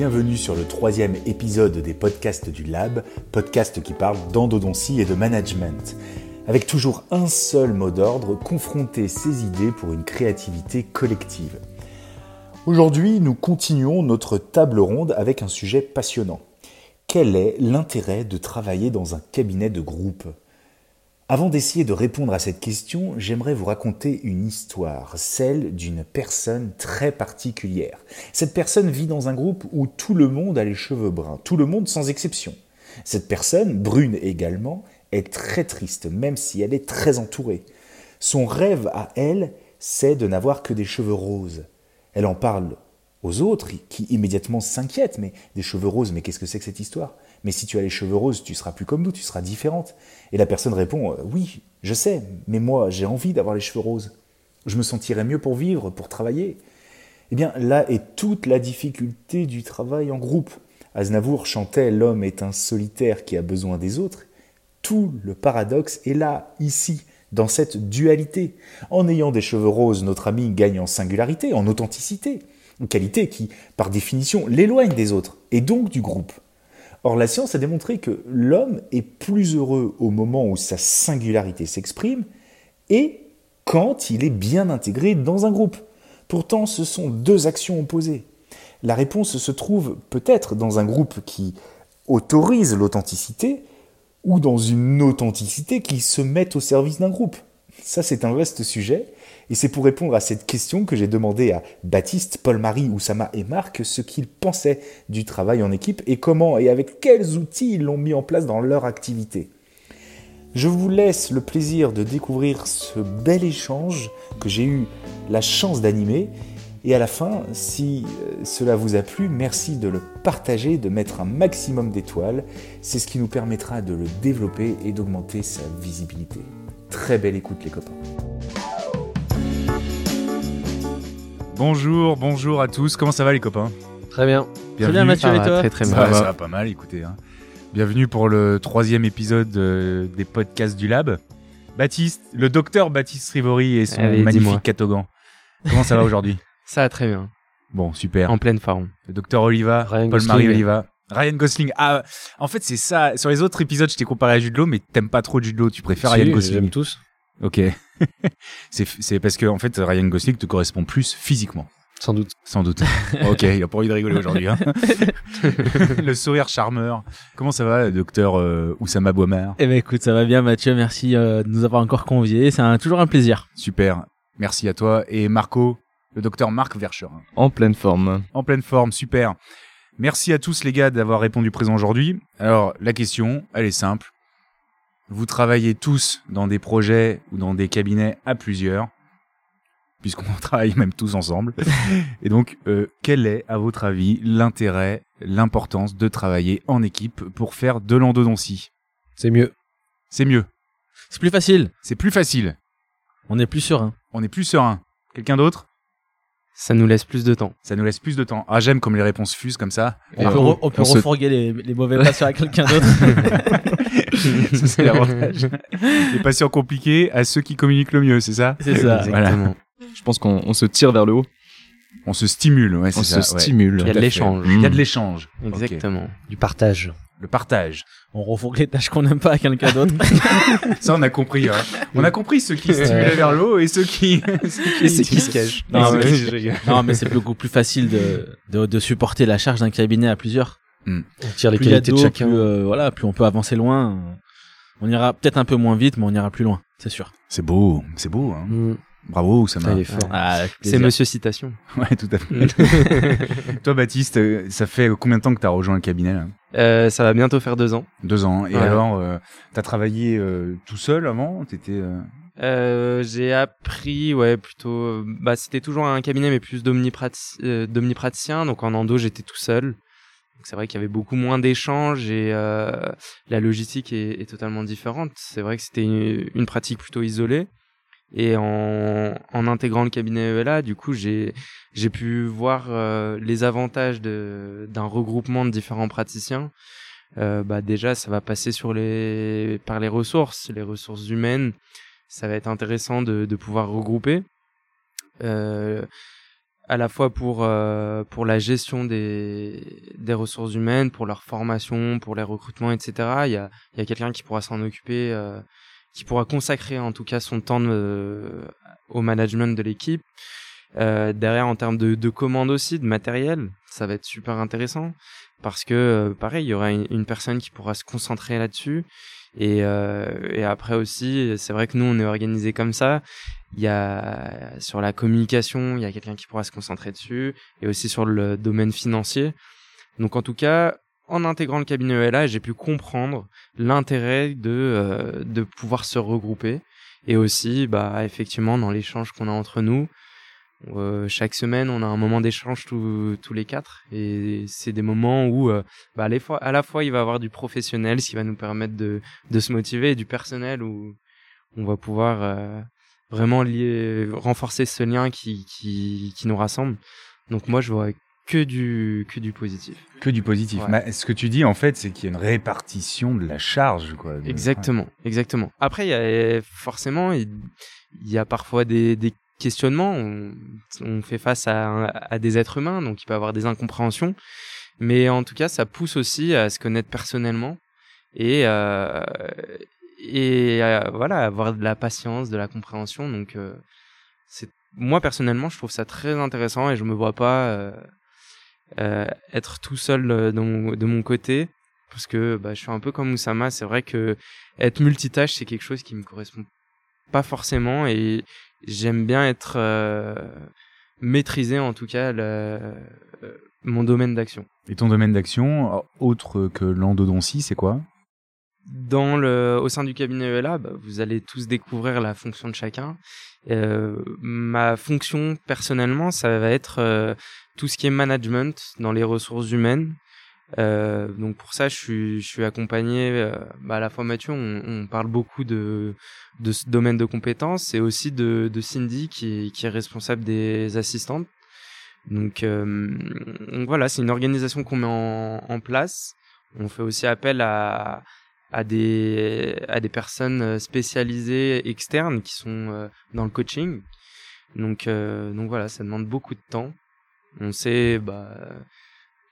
bienvenue sur le troisième épisode des podcasts du Lab, podcast qui parle d'endodontie et de management. Avec toujours un seul mot d'ordre, confronter ses idées pour une créativité collective. Aujourd'hui, nous continuons notre table ronde avec un sujet passionnant. Quel est l'intérêt de travailler dans un cabinet de groupe? Avant d'essayer de répondre à cette question, j'aimerais vous raconter une histoire, celle d'une personne très particulière. Cette personne vit dans un groupe où tout le monde a les cheveux bruns, tout le monde sans exception. Cette personne, brune également, est très triste, même si elle est très entourée. Son rêve à elle, c'est de n'avoir que des cheveux roses. Elle en parle aux autres qui immédiatement s'inquiètent, mais des cheveux roses, mais qu'est-ce que c'est que cette histoire? Mais si tu as les cheveux roses, tu seras plus comme nous, tu seras différente. Et la personne répond, euh, oui, je sais, mais moi j'ai envie d'avoir les cheveux roses. Je me sentirais mieux pour vivre, pour travailler. Eh bien là est toute la difficulté du travail en groupe. Aznavour chantait L'homme est un solitaire qui a besoin des autres. Tout le paradoxe est là, ici, dans cette dualité. En ayant des cheveux roses, notre ami gagne en singularité, en authenticité une qualité qui, par définition, l'éloigne des autres, et donc du groupe. Or, la science a démontré que l'homme est plus heureux au moment où sa singularité s'exprime, et quand il est bien intégré dans un groupe. Pourtant, ce sont deux actions opposées. La réponse se trouve peut-être dans un groupe qui autorise l'authenticité, ou dans une authenticité qui se met au service d'un groupe. Ça, c'est un vaste sujet, et c'est pour répondre à cette question que j'ai demandé à Baptiste, Paul-Marie, Oussama et Marc ce qu'ils pensaient du travail en équipe et comment et avec quels outils ils l'ont mis en place dans leur activité. Je vous laisse le plaisir de découvrir ce bel échange que j'ai eu la chance d'animer. Et à la fin, si euh, cela vous a plu, merci de le partager, de mettre un maximum d'étoiles. C'est ce qui nous permettra de le développer et d'augmenter sa visibilité. Très belle écoute les copains. Bonjour, bonjour à tous. Comment ça va les copains? Très bien. Très bien Mathieu et toi? Très très bien. ça, va, ça va pas mal, écoutez. hein. Bienvenue pour le troisième épisode euh, des podcasts du Lab. Baptiste, le docteur Baptiste Rivori et son Allez, magnifique catogan. Comment ça va aujourd'hui? Ça va très bien. Bon, super. En pleine forme. Le docteur Oliva, Ryan Paul-Marie Gosling. Oliva. Ryan Gosling. Ah, en fait, c'est ça. Sur les autres épisodes, je t'ai comparé à Jude Law, mais t'aimes pas trop Jude Law. Tu préfères Ryan Gosling. J'aime tous. Ok. c'est parce que en fait, Ryan Gosling te correspond plus physiquement. Sans doute. Sans doute. ok, il a pas envie de rigoler aujourd'hui. Hein. le sourire charmeur. Comment ça va, docteur euh, Oussama Bouamar? Eh ben écoute, ça va bien Mathieu, merci euh, de nous avoir encore conviés, c'est un- toujours un plaisir. Super. Merci à toi. Et Marco, le docteur Marc Vercherin. En pleine forme. En pleine forme, super. Merci à tous les gars d'avoir répondu présent aujourd'hui. Alors, la question, elle est simple. Vous travaillez tous dans des projets ou dans des cabinets à plusieurs, puisqu'on travaille même tous ensemble. Et donc, euh, quel est, à votre avis, l'intérêt, l'importance de travailler en équipe pour faire de l'endodontie? C'est mieux. C'est mieux. C'est plus facile, C'est plus facile. on est plus serein. On est plus serein. Quelqu'un d'autre? Ça nous laisse plus de temps. Ça nous laisse plus de temps. Ah, j'aime comme les réponses fusent comme ça. On peut, on- re- on peut on se- refourguer les, les mauvais passes à quelqu'un d'autre. Ça, c'est l'avantage. Les patients compliqués à ceux qui communiquent le mieux, c'est ça C'est ça. Voilà. Exactement. Je pense qu'on on se tire vers le haut, On se stimule, ouais, c'est on ça. se ouais. stimule. Il y a de l'échange. Il y a Mm. de l'échange. Exactement. Du partage. Le partage. On refourgue les tâches qu'on n'aime pas à quelqu'un d'autre. Ça, on a compris. hein. On a compris ceux qui stimulaient vers le haut et ceux qui, ceux qui, Ceux qui se cachent. Non, mais- non c'est beaucoup plus facile de, de, de supporter la charge d'un cabinet à plusieurs. On tire les Plus qualités de chacun. plus, euh, voilà, plus on peut avancer loin. On ira peut-être un peu moins vite, mais on ira plus loin, c'est sûr. C'est beau, c'est beau. Hein. Mm. Bravo, ça m'a. Ah, avec C'est. Monsieur Citation. Ouais, tout à fait. Toi, Baptiste, euh, ça fait combien de temps que tu as rejoint le cabinet là? Euh, ça va bientôt faire deux ans. Deux ans. Et Ouais. alors, euh, t'as travaillé euh, tout seul avant? T'étais. euh, Euh, j'ai appris, ouais, plutôt. Bah, c'était toujours un cabinet, mais plus d'omniprati- euh, d'omnipraticien. Donc en endo, j'étais tout seul. C'est vrai qu'il y avait beaucoup moins d'échanges et euh, la logistique est, totalement différente. C'est vrai que c'était une, pratique plutôt isolée. Et en, en intégrant le cabinet ELA, du coup, j'ai pu voir euh, les avantages d'un regroupement de différents praticiens. Euh, bah déjà, ça va passer sur les par les ressources, les ressources humaines. Ça va être intéressant de de pouvoir regrouper. Euh, à la fois pour euh, pour la gestion des des ressources humaines, pour leur formation, pour les recrutements, etc. Il y a il y a quelqu'un qui pourra s'en occuper, euh, qui pourra consacrer en tout cas son temps de- au management de l'équipe. Euh, derrière, en termes de, de commandes aussi, de matériel, ça va être super intéressant parce que euh, pareil, il y aura une personne qui pourra se concentrer là-dessus. Et, euh, et après aussi, c'est vrai que nous, on est organisé comme ça. Il y a sur la communication, il y a quelqu'un qui pourra se concentrer dessus, et aussi sur le domaine financier. Donc en tout cas, en intégrant le cabinet ELA, j'ai pu comprendre l'intérêt de euh, de pouvoir se regrouper, et aussi, bah effectivement, dans l'échange qu'on a entre nous. Euh, chaque semaine, on a un moment d'échange tous, les quatre, et c'est des moments où, euh, bah, à, la fois, à la fois, il va y avoir du professionnel, ce qui va nous permettre de, de se motiver, et du personnel où on va pouvoir euh, vraiment lier, renforcer ce lien qui, qui, qui nous rassemble. Donc moi, je vois que du, que du positif. Que du positif. Ouais. Ce que tu dis, en fait, c'est qu'il y a une répartition de la charge, quoi. Exactement, exactement. Après, il y a forcément, il il y a parfois des, des questionnements. On, fait face à, des êtres humains, donc il peut y avoir des incompréhensions. Mais en tout cas, ça pousse aussi à se connaître personnellement et euh, et voilà, avoir de la patience, de la compréhension. Donc, euh, c'est moi personnellement, je trouve ça très intéressant et je me vois pas euh, euh, être tout seul de mon côté parce que bah, je suis un peu comme Oussama. C'est vrai que être multitâche, c'est quelque chose qui me correspond pas forcément et j'aime bien être euh, maîtrisé en tout cas le, euh, mon domaine d'action. Et ton domaine d'action, autre que l'endodontie, c'est quoi? Dans le, au sein du cabinet ELA, bah, vous allez tous découvrir la fonction de chacun. Euh, ma fonction personnellement, ça va être euh, tout ce qui est management dans les ressources humaines. Euh, donc pour ça, je suis, je suis accompagné euh, bah, à la fois Mathieu. On, on parle beaucoup de de ce domaine de compétences et aussi de, de Cindy qui qui est responsable des assistantes. Donc, euh, donc voilà, c'est une organisation qu'on met en, en place. On fait aussi appel à à des à des personnes spécialisées externes qui sont euh, dans le coaching. Donc euh, donc voilà, ça demande beaucoup de temps. On sait bah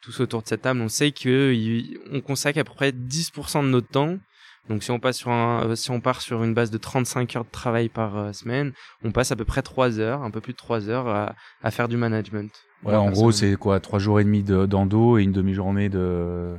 tous autour de cette table, on sait que on consacre à peu près 10% de notre temps. Donc si on passe sur un, euh, si on part sur une base de 35 heures de travail par euh, semaine, on passe à peu près 3 heures, un peu plus de 3 heures à, à faire du management. Ouais, en gros, c'est quoi Trois jours et demi de- d'endo et une demi-journée de,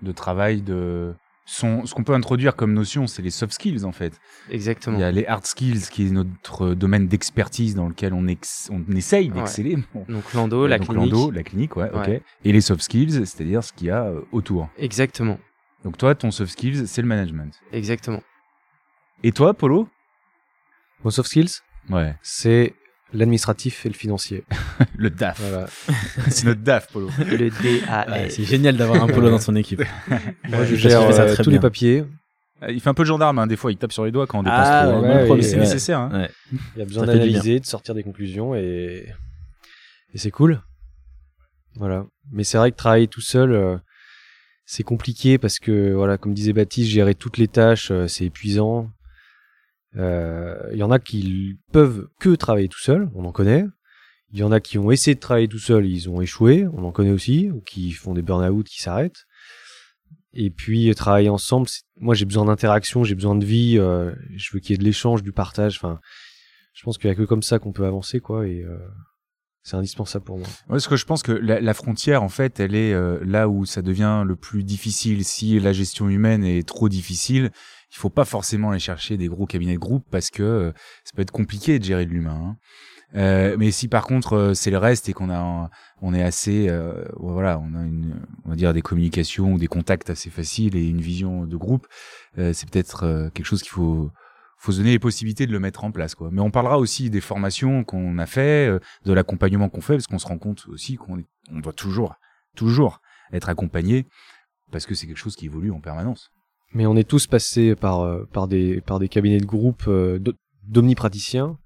de travail. De... Ce qu'on peut introduire comme notion, c'est les soft skills, en fait. exactement. Il y a les hard skills, qui est notre domaine d'expertise dans lequel on, ex- on essaye Ouais. d'exceller. Bon. Donc l'endo, la Donc, clinique. l'endo, la clinique, ouais, ok. Et les soft skills, c'est-à-dire ce qu'il y a euh, autour. Exactement, Donc toi, ton soft skills, c'est le management. exactement. Et toi, Polo? Mon soft skills, Ouais, c'est l'administratif et le financier. le DAF. Voilà. c'est notre DAF, Polo. Le Ouais, DAS. c'est génial d'avoir un polo dans son équipe. Moi, je gère ça euh, tous bien. les papiers. Euh, Il fait un peu le gendarme, hein. des fois, il tape sur les doigts quand on dépasse Ah, trop. ouais, c'est nécessaire. Hein. Il y a besoin d'analyser, de sortir des conclusions et, et c'est cool. Voilà. Mais c'est vrai que travailler tout seul, euh, c'est compliqué parce que, voilà, comme disait Baptiste, gérer toutes les tâches, euh, c'est épuisant. Euh, Il y en a qui peuvent que travailler tout seul, on en connaît. Il y en a qui ont essayé de travailler tout seul, ils ont échoué, on en connaît aussi, ou qui font des burn-out, qui s'arrêtent. Et puis euh, travailler ensemble, moi j'ai besoin d'interaction, j'ai besoin de vie, euh, je veux qu'il y ait de l'échange, du partage. Enfin, je pense qu'il y a que comme ça qu'on peut avancer, quoi. Et euh, c'est indispensable pour moi. Ouais, parce que je pense que la, frontière, en fait, elle est euh, là où ça devient le plus difficile. Si la gestion humaine est trop difficile, il faut pas forcément aller chercher des gros cabinets de groupe parce que euh, ça peut être compliqué de gérer de l'humain. hein. Euh, mais si par contre euh, c'est le reste et qu'on a, on est assez, euh, voilà, on a une, on va dire des communications ou des contacts assez faciles et une vision de groupe, euh, c'est peut-être quelque chose qu'il faut, faut se donner les possibilités de le mettre en place, quoi. Mais on parlera aussi des formations qu'on a fait, de l'accompagnement qu'on fait, parce qu'on se rend compte aussi qu'on on doit toujours, toujours être accompagné, parce que c'est quelque chose qui évolue en permanence. Mais on est tous passés par euh, par des par des cabinets de groupe euh, d'o- d'omnipraticiens.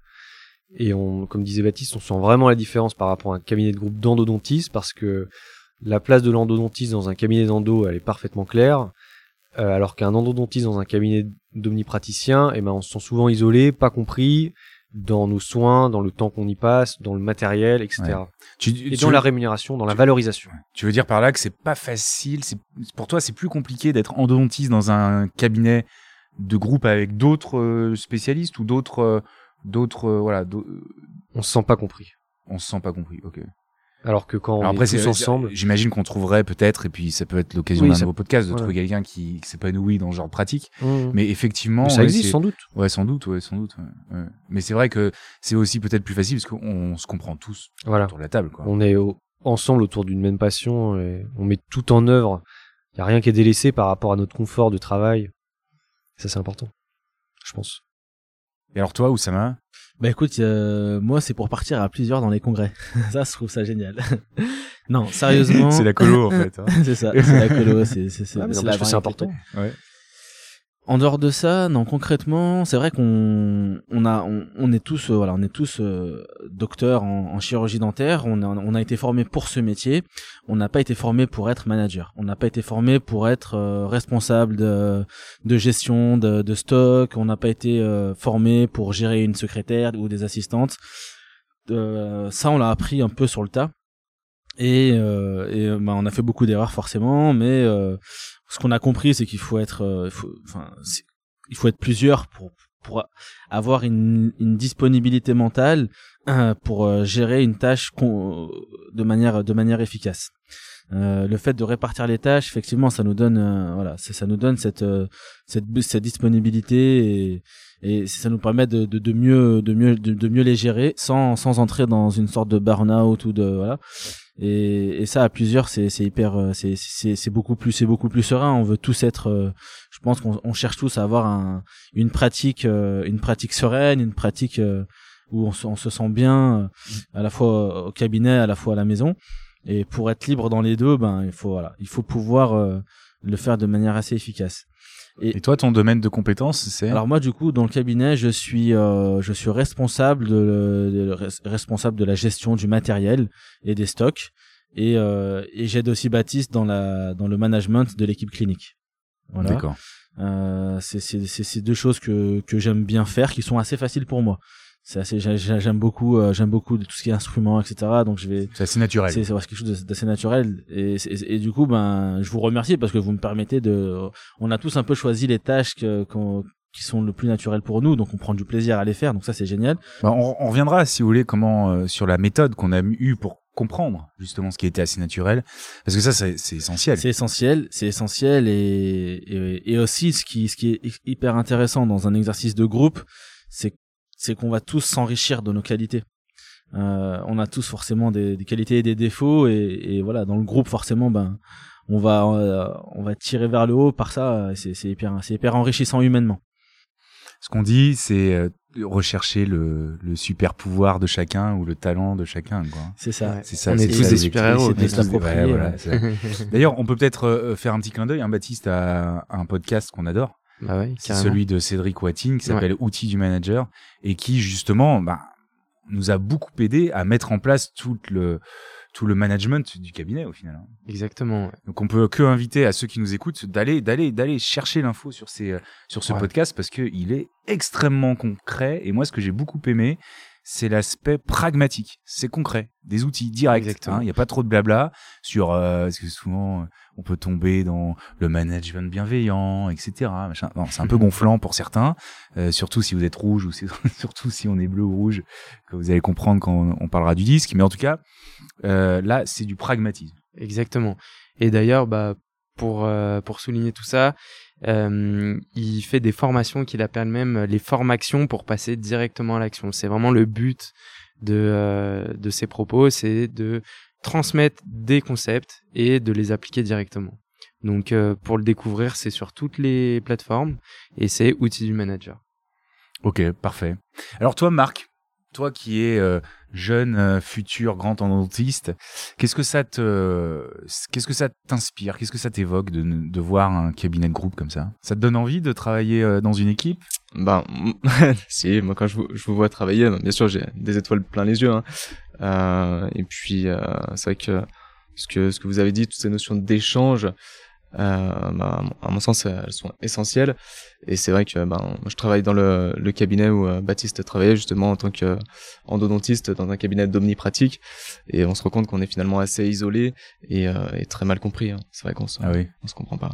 Et on, comme disait Baptiste, on sent vraiment la différence par rapport à un cabinet de groupe d'endodontistes parce que la place de l'endodontiste dans un cabinet d'endo, elle est parfaitement claire. Euh, alors qu'un endodontiste dans un cabinet d'omnipraticiens, eh ben, on se sent souvent isolé, pas compris, dans nos soins, dans le temps qu'on y passe, dans le matériel, etc. Tu, Et dans veux- la rémunération, dans la valorisation. Tu veux dire par là que c'est pas facile, c'est pour toi c'est plus compliqué d'être endodontiste dans un cabinet de groupe avec d'autres euh, spécialistes ou d'autres euh, d'autres euh, voilà, On se sent pas compris. on se sent pas compris. OK. Alors que quand on après est tous ensemble, j'imagine qu'on trouverait peut-être et puis ça peut être l'occasion Oui, d'un ça- nouveau podcast de voilà. trouver quelqu'un qui, qui s'épanouit dans ce genre de pratique, Mmh. mais effectivement ça ouais, existe c'est- sans doute. Ouais, sans doute, ouais, sans doute. ouais, ouais. Mais c'est vrai que c'est aussi peut-être plus facile parce qu'on se comprend tous Voilà. autour de la table quoi. On est au- ensemble autour d'une même passion et on met tout en œuvre. Il y a rien qui est délaissé par rapport à notre confort de travail. Ça c'est important, je pense. Et alors toi Oussama Bah écoute, euh, moi c'est pour partir à plusieurs dans les congrès. ça, je trouve ça génial. non, sérieusement. C'est la colo en fait. hein. c'est ça, c'est la colo, c'est c'est c'est Ah, c'est important. Ouais. En dehors de ça, non concrètement, c'est vrai qu'on on a on, est tous euh, voilà, on est tous euh, docteurs en, chirurgie dentaire, on a été formés pour ce métier, on n'a pas été formé pour être manager, on n'a pas été formé pour être euh, responsable de de gestion de, de stock, on n'a pas été formé pour gérer une secrétaire ou des assistantes. Ça on l'a appris un peu sur le tas. Et, euh, et euh, bah, on a fait beaucoup d'erreurs forcément, mais euh, ce qu'on a compris, c'est qu'il faut être, euh, enfin, il faut être plusieurs pour pour avoir une, une disponibilité mentale euh, pour euh, gérer une tâche de manière de manière efficace. Euh, le fait de répartir les tâches, effectivement, ça nous donne, voilà, ça, nous donne cette cette, cette disponibilité et, et ça nous permet de, de, de mieux de mieux de, mieux les gérer sans sans entrer dans une sorte de burn-out ou de voilà. Et, et ça à plusieurs c'est c'est hyper euh, c'est c'est c'est beaucoup plus c'est beaucoup plus serein. On veut tous être euh, je pense qu'on on cherche tous à avoir un une pratique euh, une pratique sereine une pratique où on se, on se sent bien à la fois au cabinet à la fois à la maison. Et pour être libre dans les deux ben il faut voilà il faut pouvoir le faire de manière assez efficace Et toi, ton domaine de compétence, c'est alors moi du coup dans le cabinet je suis euh, je suis responsable de, de- res- responsable de la gestion du matériel et des stocks et, euh, et j'aide aussi Baptiste dans la dans le management de l'équipe clinique. Voilà. D'accord. Euh, c'est c'est c'est c'est deux choses que que j'aime bien faire qui sont assez faciles pour moi. C'est assez j'ai- j'ai- j'aime beaucoup euh, j'aime beaucoup tout ce qui est instruments etc. Donc je vais C'est assez naturel. c'est quelque chose d'assez naturel et, et, du coup ben je vous remercie parce que vous me permettez de on a tous un peu choisi les tâches que, qui sont le plus naturelles pour nous donc on prend du plaisir à les faire donc ça c'est génial Bah, on, on reviendra, si vous voulez, comment euh, sur la méthode qu'on a eu pour comprendre justement ce qui était assez naturel, parce que ça, c'est essentiel. c'est essentiel c'est essentiel et, et et aussi ce qui ce qui est hy- hyper intéressant dans un exercice de groupe c'est c'est qu'on va tous s'enrichir de nos qualités euh, on a tous forcément des, des qualités et des défauts et, et voilà dans le groupe forcément ben on va euh, on va tirer vers le haut par ça c'est hyper c'est hyper enrichissant humainement Ce qu'on dit, c'est euh, rechercher le, le super pouvoir de chacun ou le talent de chacun. Quoi. c'est ça. C'est ça. On c'est est ça, tous des les- super-héros, c'est de D'ailleurs, on peut peut-être faire un petit clin d'œil. Hein, Baptiste a un podcast qu'on adore. Bah ouais, C'est carrément. celui de Cédric Watting qui s'appelle Outils du manager et qui justement bah, nous a beaucoup aidé à mettre en place tout le tout le management du cabinet au final. hein. Exactement. ouais. Donc on peut que inviter à ceux qui nous écoutent d'aller d'aller d'aller chercher l'info sur ces euh, sur ce Ouais. podcast parce que il est extrêmement concret et moi ce que j'ai beaucoup aimé c'est l'aspect pragmatique, c'est concret, des outils directs. Hein. Il n'y a pas trop de blabla sur euh, parce que souvent on peut tomber dans le management bienveillant, etc. C'est un peu gonflant pour certains, euh, surtout si vous êtes rouge ou si- surtout si on est bleu ou rouge, que vous allez comprendre quand on, on parlera du disque. Mais en tout cas, euh, là c'est du pragmatisme. Exactement. Et d'ailleurs, bah, pour, euh, pour souligner tout ça, euh, il fait des formations qu'il appelle même les formations pour passer directement à l'action. C'est vraiment le but de, euh, de ses propos, c'est de transmettre des concepts et de les appliquer directement. Donc, euh, pour le découvrir, c'est sur toutes les plateformes et c'est Outils du Manager. Ok, parfait. Alors toi, Marc, toi qui es euh, jeune, euh, futur grand endodontiste, qu'est-ce que ça te, qu'est-ce que ça t'inspire, qu'est-ce que ça t'évoque de, de voir un cabinet de groupe comme ça? Ça te donne envie de travailler euh, dans une équipe? Ben, si, moi quand je vous, je vous vois travailler, ben, bien sûr j'ai des étoiles plein les yeux. Hein. Euh, et puis euh, c'est vrai que ce que ce que vous avez dit, toutes ces notions d'échange, bah, à mon sens, elles sont essentielles. Et c'est vrai que ben, je travaille dans le, le cabinet où euh, Baptiste travaillait justement en tant qu'endodontiste dans un cabinet d'omnipratique. Et on se rend compte qu'on est finalement assez isolé et, euh, et très mal compris. Hein. C'est vrai qu'on se, Ah oui. on se comprend pas.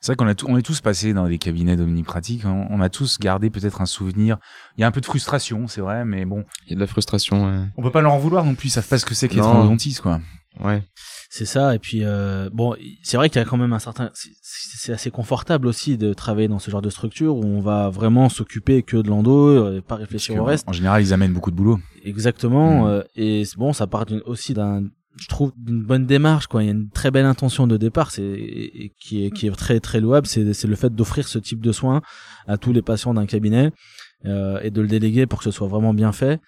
C'est vrai qu'on a tout- on est tous passés dans des cabinets d'omnipratique. On, on a tous gardé peut-être un souvenir. Il y a un peu de frustration, c'est vrai, mais bon, Il y a de la frustration. ouais. on peut pas leur en vouloir non plus. Ils savent pas ce que c'est qu'être endodontiste, quoi. Ouais. C'est ça, et puis euh, bon, c'est vrai qu'il y a quand même un certain, c'est- assez confortable aussi de travailler dans ce genre de structure où on va vraiment s'occuper que de l'endo, euh, pas réfléchir au reste. En général, ils amènent beaucoup de boulot. Exactement, Mm. euh, et bon, ça part aussi d'un, je trouve, d'une bonne démarche, quoi. Il y a une très belle intention de départ, c'est et- et qui est qui est très très louable, c'est c'est le fait d'offrir ce type de soins à tous les patients d'un cabinet euh, et de le déléguer pour que ce soit vraiment bien fait.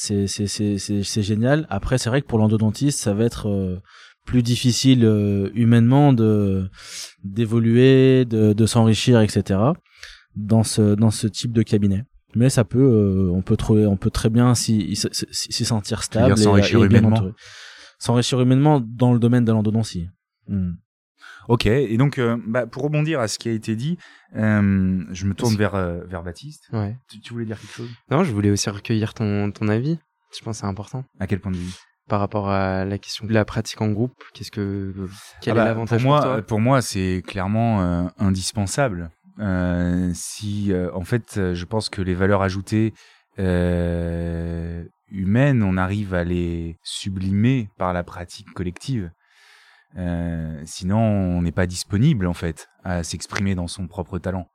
C'est c'est c'est c'est génial. Après, c'est vrai que pour l'endodontiste, ça va être euh, plus difficile euh, humainement de d'évoluer, de de s'enrichir, etc. dans ce dans ce type de cabinet. Mais ça peut, euh, on peut trouver, on peut très bien s'y sentir stable dire s'enrichir et, et bien humainement. S'enrichir humainement dans le domaine de l'endodontie. Hmm. Ok. Et donc, euh, bah, pour rebondir à ce qui a été dit, euh, je me tourne vers euh, vers Baptiste. Ouais. Tu, tu voulais dire quelque chose? Non, je voulais aussi recueillir ton, ton avis. Je pense que c'est important. À quel point de vue? Par rapport à la question de la pratique en groupe, qu'est-ce que, quel Ah est bah, l'avantage pour moi, toi? pour moi, c'est clairement indispensable. Si, en fait, je pense que les valeurs ajoutées humaines, on arrive à les sublimer par la pratique collective. Euh, sinon, on n'est pas disponible en fait à s'exprimer dans son propre talent.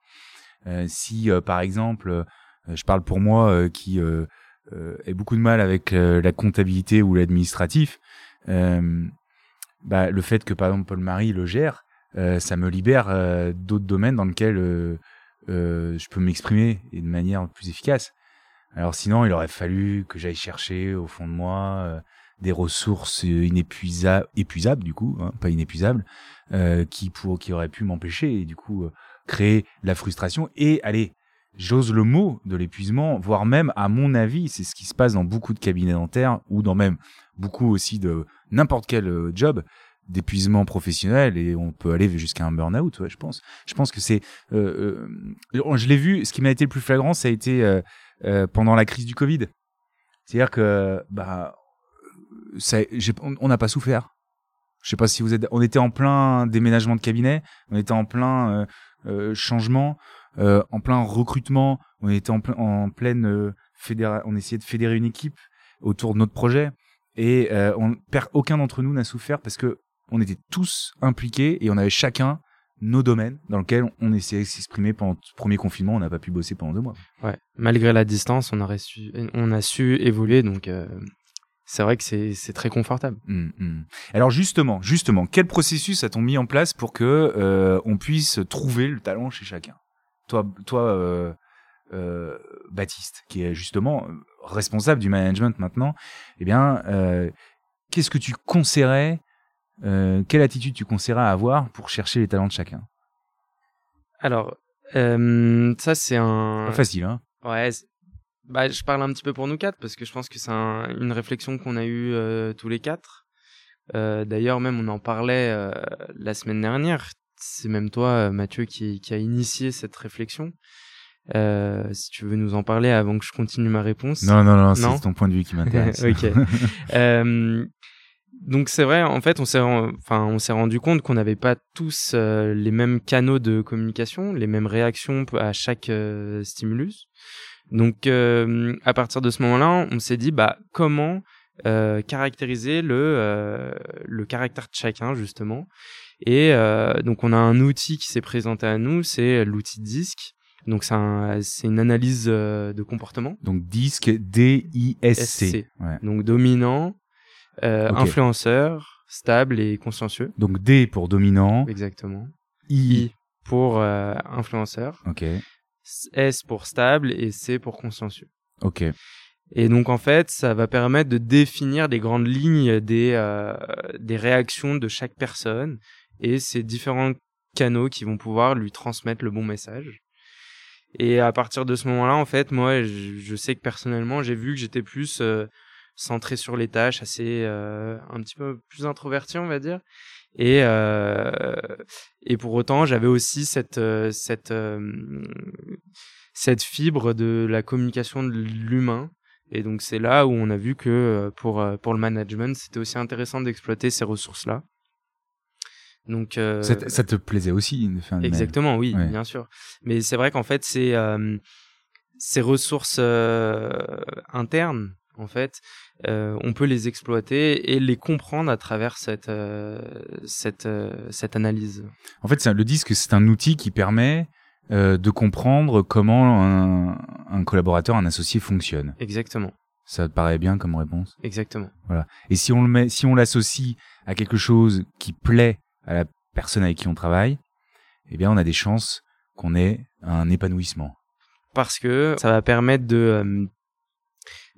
Euh, si, euh, par exemple, je parle pour moi qui ai beaucoup de mal avec la comptabilité ou l'administratif, bah, le fait que par exemple Paul-Marie le gère, ça me libère d'autres domaines dans lesquels je peux m'exprimer de manière plus efficace. Alors sinon, il aurait fallu que j'aille chercher au fond de moi des ressources euh, inépuisables, épuisables du coup, hein, pas inépuisables, euh, qui pour qui auraient pu m'empêcher et du coup euh, créer la frustration et allez, j'ose le mot de l'épuisement, voire même à mon avis, c'est ce qui se passe dans beaucoup de cabinets dentaires ou dans même beaucoup aussi de n'importe quel job d'épuisement professionnel et on peut aller jusqu'à un burn-out, je pense. Je pense que c'est, je l'ai vu. Ce qui m'a été le plus flagrant, ça a été pendant la crise du Covid. C'est-à-dire que bah, on n'a pas souffert. Je sais pas si vous êtes. On était en plein déménagement de cabinet, on était en plein euh, euh, changement, euh, en plein recrutement, on était en, plein, en pleine on essayait de fédérer une équipe autour de notre projet et on aucun d'entre nous n'a souffert parce que on était tous impliqués et on avait chacun nos domaines dans lesquels on essayait de s'exprimer pendant le premier confinement. On n'a pas pu bosser pendant deux mois. Ouais. Malgré la distance, on a su, évoluer, donc c'est vrai que c'est, très confortable. Hum, hum. Alors justement, justement, quel processus a-t-on mis en place pour que euh, on puisse trouver le talent chez chacun? Toi, toi, euh, euh, Baptiste, qui est justement responsable du management maintenant, eh bien, qu'est-ce que tu conseillerais Quelle attitude tu conseillerais à avoir pour chercher les talents de chacun? Alors, ça c'est un. Pas facile, hein Ouais. Bah, je parle un petit peu pour nous quatre parce que je pense que c'est un- une réflexion qu'on a eue euh, tous les quatre. Euh, D'ailleurs, même on en parlait euh, la semaine dernière. C'est même toi, Mathieu, qui, qui a initié cette réflexion. Si tu veux nous en parler avant que je continue ma réponse. Non, non, non, Non? c'est ton point de vue qui m'intéresse. Ok. Donc c'est vrai, en fait, on s'est, enfin, on s'est rendu compte qu'on n'avait pas tous les mêmes canaux de communication, les mêmes réactions à chaque stimulus. Donc, euh, à partir de ce moment-là, on s'est dit, bah, comment euh, caractériser le euh, le caractère de chacun justement. Et donc, on a un outil qui s'est présenté à nous, c'est l'outil DISC. Donc, c'est un, c'est une analyse de comportement. Donc disque D-I-S-C. SC. Ouais. Donc dominant, euh, influenceur, stable et consciencieux. Donc D pour dominant, Exactement. I. I pour euh, influenceur, Ok, S pour stable et C pour consciencieux. ok. Et donc en fait, ça va permettre de définir les grandes lignes des euh, des réactions de chaque personne et ces différents canaux qui vont pouvoir lui transmettre le bon message. Et à partir de ce moment-là, en fait, moi, je, je sais que personnellement, j'ai vu que j'étais plus euh, centré sur les tâches, assez euh, un petit peu plus introverti, on va dire. Et euh, et pour autant, j'avais aussi cette euh, cette euh, cette fibre de la communication de l'humain. Et donc c'est là où on a vu que pour pour le management, c'était aussi intéressant d'exploiter ces ressources-là. Donc euh, Ça, te- ça te plaisait aussi de faire une mail. Exactement, oui, Ouais. bien sûr. Mais c'est vrai qu'en fait, c'est euh, ces ressources euh, internes, en fait, euh, on peut les exploiter et les comprendre à travers cette euh, cette euh, cette analyse. En fait, le disque, c'est un outil qui permet de comprendre comment un, un collaborateur, un associé fonctionne. Exactement, Ça te paraît bien comme réponse? Exactement. Et si on le met, si on l'associe à quelque chose qui plaît à la personne avec qui on travaille, eh bien, on a des chances qu'on ait un épanouissement. Parce que ça va permettre de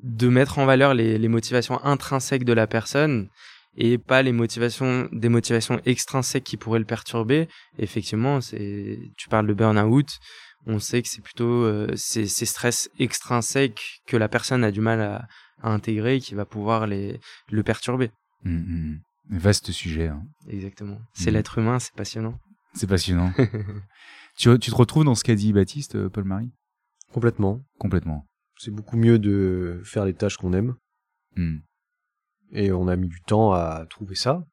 de mettre en valeur les, les motivations intrinsèques de la personne et pas les motivations des motivations extrinsèques qui pourraient le perturber. Effectivement, c'est tu parles de burn-out, on sait que c'est plutôt euh, ces, ces stress extrinsèques que la personne a du mal à, à intégrer qui va pouvoir les le perturber. Hum, hum. Vaste sujet. hein. Exactement. C'est Mhm. l'être humain, c'est passionnant. C'est passionnant. tu, tu te retrouves dans ce qu'a dit Baptiste, euh, Paul-Marie? Complètement. Complètement. C'est beaucoup mieux de faire les tâches qu'on aime. Hum. Et on a mis du temps à trouver ça.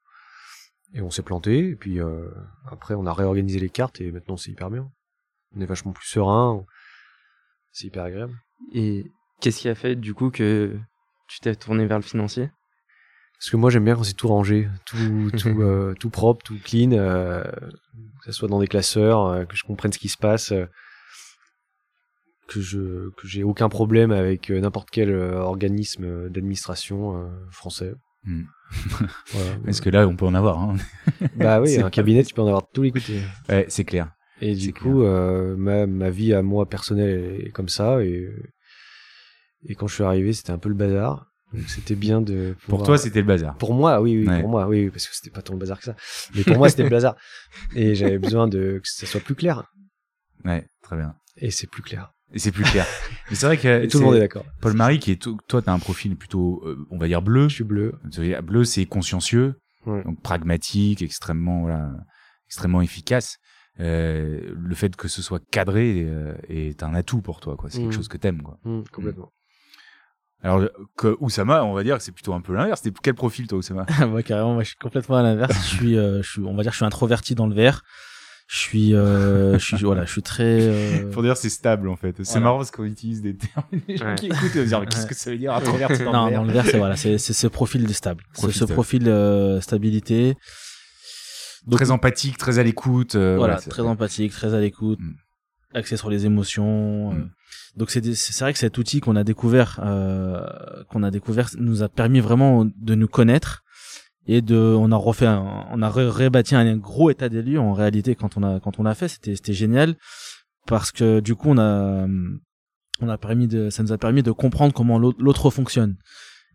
Et on s'est planté. Et puis euh, après, on a réorganisé les cartes et maintenant c'est hyper bien. On est vachement plus serein. C'est hyper agréable. Et qu'est-ce qui a fait du coup que tu t'es tourné vers le financier? Parce que moi j'aime bien quand c'est tout rangé, tout tout euh, tout propre, tout clean, euh, que ça soit dans des classeurs, euh, que je comprenne ce qui se passe, que je que j'ai aucun problème avec euh, n'importe quel euh, organisme euh, d'administration français. Hmm. Voilà. Parce que là, on peut en avoir. Hein. Bah oui, c'est un cabinet tu peux en avoir tous les côtés. Ouais, c'est clair. Et du coup, euh, ma, ma vie à moi personnelle est comme ça. Et, et quand je suis arrivé, c'était un peu le bazar. Donc c'était bien de. Pour toi, c'était le bazar. Pour moi, oui, oui, Ouais. pour moi, oui, oui, parce que c'était pas tant le bazar que ça. Mais pour moi, c'était le bazar. Et j'avais besoin de que ça soit plus clair. Ouais, très bien. Et c'est plus clair. Et c'est plus clair. Mais c'est vrai que Et tout le monde est d'accord. Paul-Marie, qui est to- toi, t'as un profil plutôt, euh, on va dire bleu. Je suis bleu. Bleu, c'est consciencieux, Ouais. donc pragmatique, extrêmement, voilà, extrêmement efficace. Euh, le fait que ce soit cadré euh, est un atout pour toi, quoi. C'est quelque Mhm. chose que t'aimes, quoi. Hum, complètement. Alors, euh, que Oussama, on va dire que c'est plutôt un peu l'inverse. T'es quel profil, toi, Oussama? Moi carrément moi je suis complètement à l'inverse je suis euh, je suis on va dire je suis introverti dans le vert je suis euh, je suis voilà je suis très euh, Pour dire, c'est stable, en fait. C'est Voilà. marrant parce qu'on utilise des termes. Les gens Ouais. qui écoutent, vont dire, mais qu'est-ce que ça veut dire, introverti dans non le verre dans le vert c'est voilà c'est c'est ce profil de stable C'est ce stable. profil euh, stabilité Donc, Très empathique, très à l'écoute. euh, voilà, très empathique, très à l'écoute, Mm. axé sur les émotions. euh. Mm. Donc c'est des- c'est vrai que cet outil qu'on a découvert, euh, qu'on a découvert, nous a permis vraiment de nous connaître et de, on a refait, un- on a rebâti un gros état des lieux en réalité quand on a quand on a fait, c'était c'était génial parce que du coup on a on a permis de, ça nous a permis de comprendre comment l'autre l'autre fonctionne.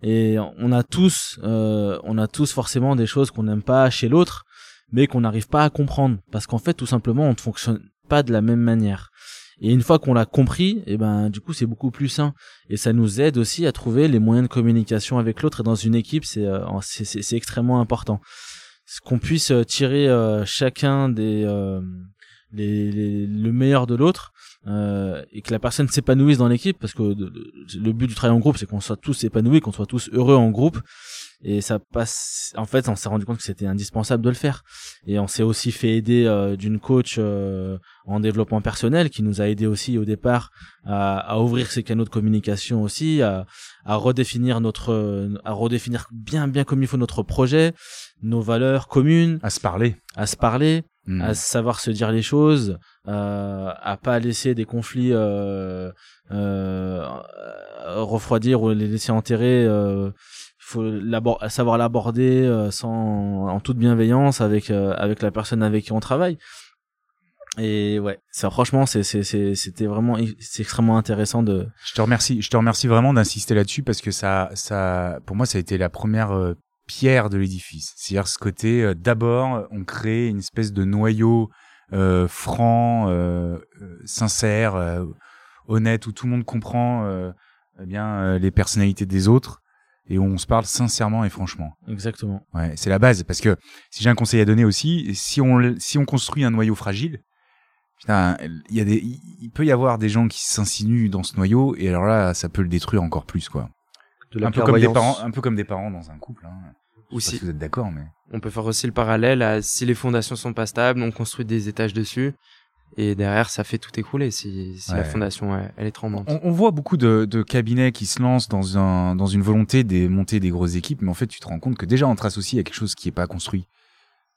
Et on a tous, euh, on a tous forcément des choses qu'on n'aime pas chez l'autre, mais qu'on n'arrive pas à comprendre parce qu'en fait tout simplement on ne fonctionne pas de la même manière. Et une fois qu'on l'a compris, et ben du coup c'est beaucoup plus sain et ça nous aide aussi à trouver les moyens de communication avec l'autre et dans une équipe c'est euh, c'est extrêmement important. Qu'on puisse euh, tirer euh, chacun des euh, les, les- le meilleur de l'autre euh, et que la personne s'épanouisse dans l'équipe parce que le but du travail en groupe c'est qu'on soit tous épanouis, qu'on soit tous heureux en groupe et ça passe en fait on s'est rendu compte que c'était indispensable de le faire et on s'est aussi fait aider euh, d'une coach euh, en développement personnel qui nous a aidé aussi au départ à, à ouvrir ses canaux de communication aussi à, à redéfinir notre à redéfinir bien bien comme il faut notre projet nos valeurs communes À se parler. à se parler Mm. à savoir se dire les choses, euh, à pas laisser des conflits euh, euh, euh, refroidir ou les laisser enterrer. Faut savoir l'aborder euh, sans en toute bienveillance avec euh, avec la personne avec qui on travaille. Et ouais, ça franchement c'est c'était vraiment c'est extrêmement intéressant de Je te remercie, je te remercie vraiment d'insister là-dessus parce que ça, ça, pour moi, ça a été la première euh, pierre de l'édifice. C'est-à-dire ce côté, d'abord, on crée une espèce de noyau franc, sincère, honnête, où tout le monde comprend eh bien les personnalités des autres. Et où on se parle sincèrement et franchement. Exactement. Ouais, c'est la base parce que si j'ai un conseil à donner aussi, si on si on construit un noyau fragile, putain, il y a des il peut y avoir des gens qui s'insinuent dans ce noyau et alors là ça peut le détruire encore plus quoi. De la Un peu comme des parents un peu comme des parents dans un couple hein. Ou Je sais pas si si vous êtes d'accord mais on peut faire aussi le parallèle à si les fondations sont pas stables, on construit des étages dessus et derrière ça fait tout écrouler si, si Ouais. la fondation elle, elle est tremblante. on, on voit beaucoup de, de cabinets qui se lancent dans un dans une volonté de monter des grosses équipes mais en fait tu te rends compte que déjà entre associés il y a quelque chose qui est pas construit.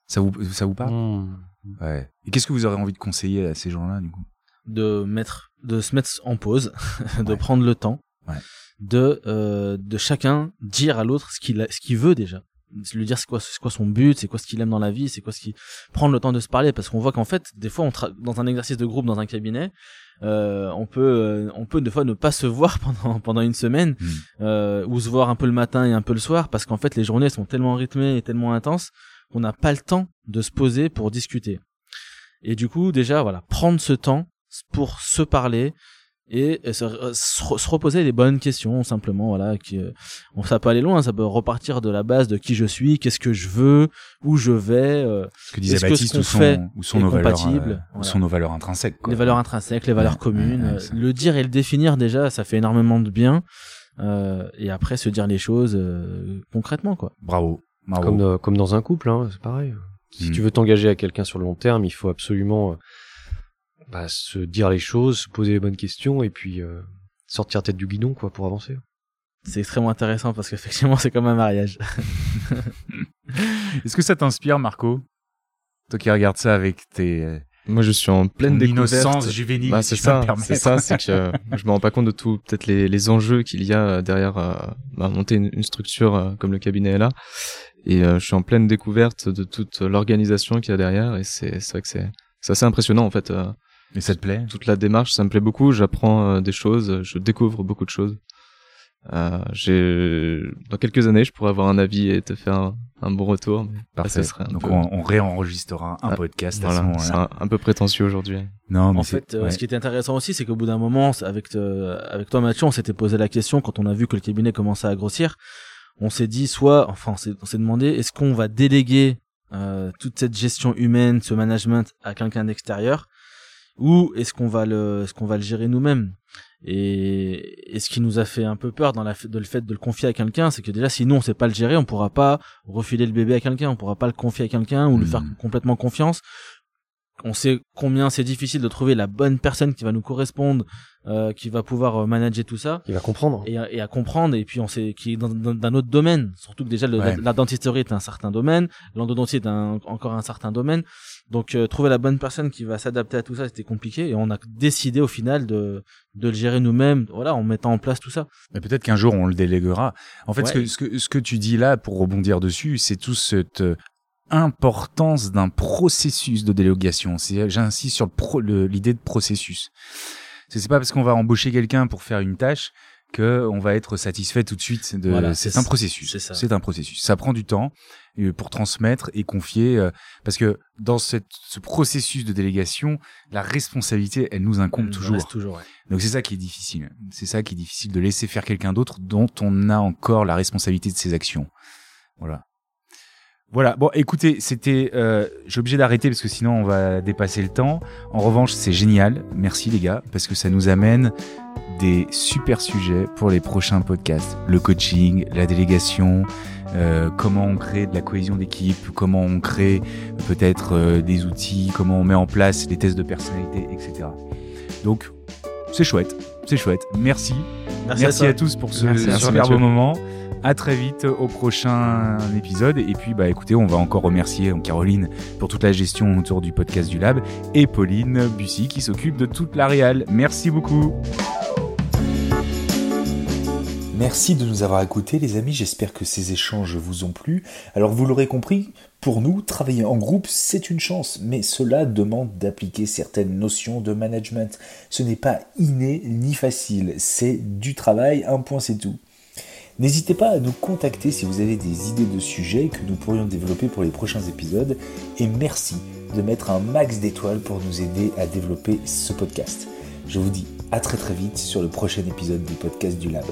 Ça vous ça vous parle? Mmh. Ouais. Et qu'est-ce que vous aurez envie de conseiller à ces gens-là du coup? De mettre, de se mettre en pause, de Ouais. prendre le temps, Ouais. de, euh, de chacun dire à l'autre ce qu'il ce qu'il veut déjà. Lui dire c'est quoi, c'est quoi son but, c'est quoi ce qu'il aime dans la vie, c'est quoi ce qui prendre le temps de se parler parce qu'on voit qu'en fait des fois on tra- dans un exercice de groupe dans un cabinet euh, on peut euh, on peut des fois ne pas se voir pendant pendant une semaine Hmm. euh, ou se voir un peu le matin et un peu le soir parce qu'en fait les journées sont tellement rythmées et tellement intenses qu'on n'a pas le temps de se poser pour discuter. Et du coup déjà voilà prendre ce temps pour se parler et se, se re- se reposer les bonnes questions simplement voilà qui euh, on ça peut aller loin ça peut repartir de la base de qui je suis qu'est-ce que je veux où je vais euh, Ce que disait Est-ce que ce Baptiste, où sont, fait où sont nos valeurs, euh, où sont nos valeurs intrinsèques. quoi. les valeurs intrinsèques, les valeurs Ouais, communes. ouais, ouais, euh, ça. le dire et le définir déjà, ça fait énormément de bien. Euh, et après, se dire les choses euh, concrètement, quoi. Bravo. Bravo. Comme, dans- comme dans un couple, hein, c'est pareil. Si Mm. tu veux t'engager à quelqu'un sur le long terme, il faut absolument euh, bah, se dire les choses, se poser les bonnes questions et puis euh, sortir tête du guidon quoi pour avancer. C'est extrêmement intéressant parce qu'effectivement, c'est comme un mariage. Est-ce que ça t'inspire, Marco? Toi qui regardes ça avec tes euh, Moi, je suis en pleine ton découverte. innocence juvénile, Bah, si c'est me ça, c'est ça, c'est que euh, je me rends pas compte de tout, peut-être les, les enjeux qu'il y a euh, derrière euh, bah, monter une, une structure euh, comme le cabinet est là. Et euh, je suis en pleine découverte de toute l'organisation qu'il y a derrière. Et c'est c'est vrai que c'est c'est assez impressionnant en fait. Et ça te plaît? Toute la démarche, ça me plaît beaucoup. J'apprends euh, des choses, je découvre beaucoup de choses. Euh, j'ai dans quelques années, je pourrais avoir un avis et te faire un, un bon retour. Mais Parfait. ça serait un Donc peu- on, on réenregistrera un Ah, podcast à voilà, ce moment-là. un, un peu prétentieux aujourd'hui. Non, mais En fait, euh, ouais. ce qui était intéressant aussi, c'est qu'au bout d'un moment, avec euh, avec toi, Mathieu, on s'était posé la question quand on a vu que le cabinet commençait à grossir. On s'est dit soit, enfin, on s'est on s'est demandé, est-ce qu'on va déléguer euh, toute cette gestion humaine, ce management à quelqu'un d'extérieur, ou est-ce qu'on va le, est-ce qu'on va le gérer nous-mêmes? Et, et ce qui nous a fait un peu peur dans la, de le fait de le confier à quelqu'un, c'est que déjà, si nous on sait pas le gérer, on pourra pas refiler le bébé à quelqu'un, on pourra pas le confier à quelqu'un ou lui Mhm. faire complètement confiance. On sait combien c'est difficile de trouver la bonne personne qui va nous correspondre, euh, qui va pouvoir euh, manager tout ça. Il va comprendre. et, à- et à comprendre et puis on sait qui est dans, dans- d'un autre domaine. Surtout que déjà le, Ouais. la, la dentisterie est un certain domaine. L'endodontie est un, encore un certain domaine. Donc euh, trouver la bonne personne qui va s'adapter à tout ça c'était compliqué. Et on a décidé au final de de le gérer nous-mêmes. Voilà en mettant en place tout ça. Mais peut-être qu'un jour on le déléguera. En fait, ce, que, ce, que, ce que tu dis là, pour rebondir dessus, c'est tout cette euh, importance d'un processus de délégation. J'insiste sur pro- l'idée de processus. C'est pas parce qu'on va embaucher quelqu'un pour faire une tâche que on va être satisfait tout de suite. De, Voilà, c'est un processus. C'est un processus. Ça prend du temps euh, pour transmettre et confier, euh, parce que dans cette, ce processus de délégation, la responsabilité, elle nous incombe Elle toujours. reste toujours ouais. Donc c'est ça qui est difficile. C'est ça qui est difficile de laisser faire quelqu'un d'autre dont on a encore la responsabilité de ses actions. Voilà. Voilà. Bon, écoutez, c'était. Euh, J'ai obligé d'arrêter parce que sinon on va dépasser le temps. En revanche, c'est génial. Merci les gars parce que ça nous amène des super sujets pour les prochains podcasts. Le coaching, la délégation, euh, comment on crée de la cohésion d'équipe, comment on crée peut-être euh, des outils, comment on met en place les tests de personnalité, etc. Donc c'est chouette, c'est chouette. Merci. merci, Merci, à, tous pour ce toi, super beau moment. À très vite au prochain épisode. Et puis, bah, écoutez, on va encore remercier Caroline pour toute la gestion autour du podcast du Lab et Pauline Bussy qui s'occupe de toute la réal. Merci beaucoup. Merci de nous avoir écoutés les amis, j'espère que ces échanges vous ont plu. Alors vous l'aurez compris, pour nous, travailler en groupe, c'est une chance, mais cela demande d'appliquer certaines notions de management. Ce n'est pas inné ni facile, c'est du travail, un point c'est tout. N'hésitez pas à nous contacter si vous avez des idées de sujets que nous pourrions développer pour les prochains épisodes, et merci de mettre un max d'étoiles pour nous aider à développer ce podcast. Je vous dis à très très vite sur le prochain épisode du podcast du Lab.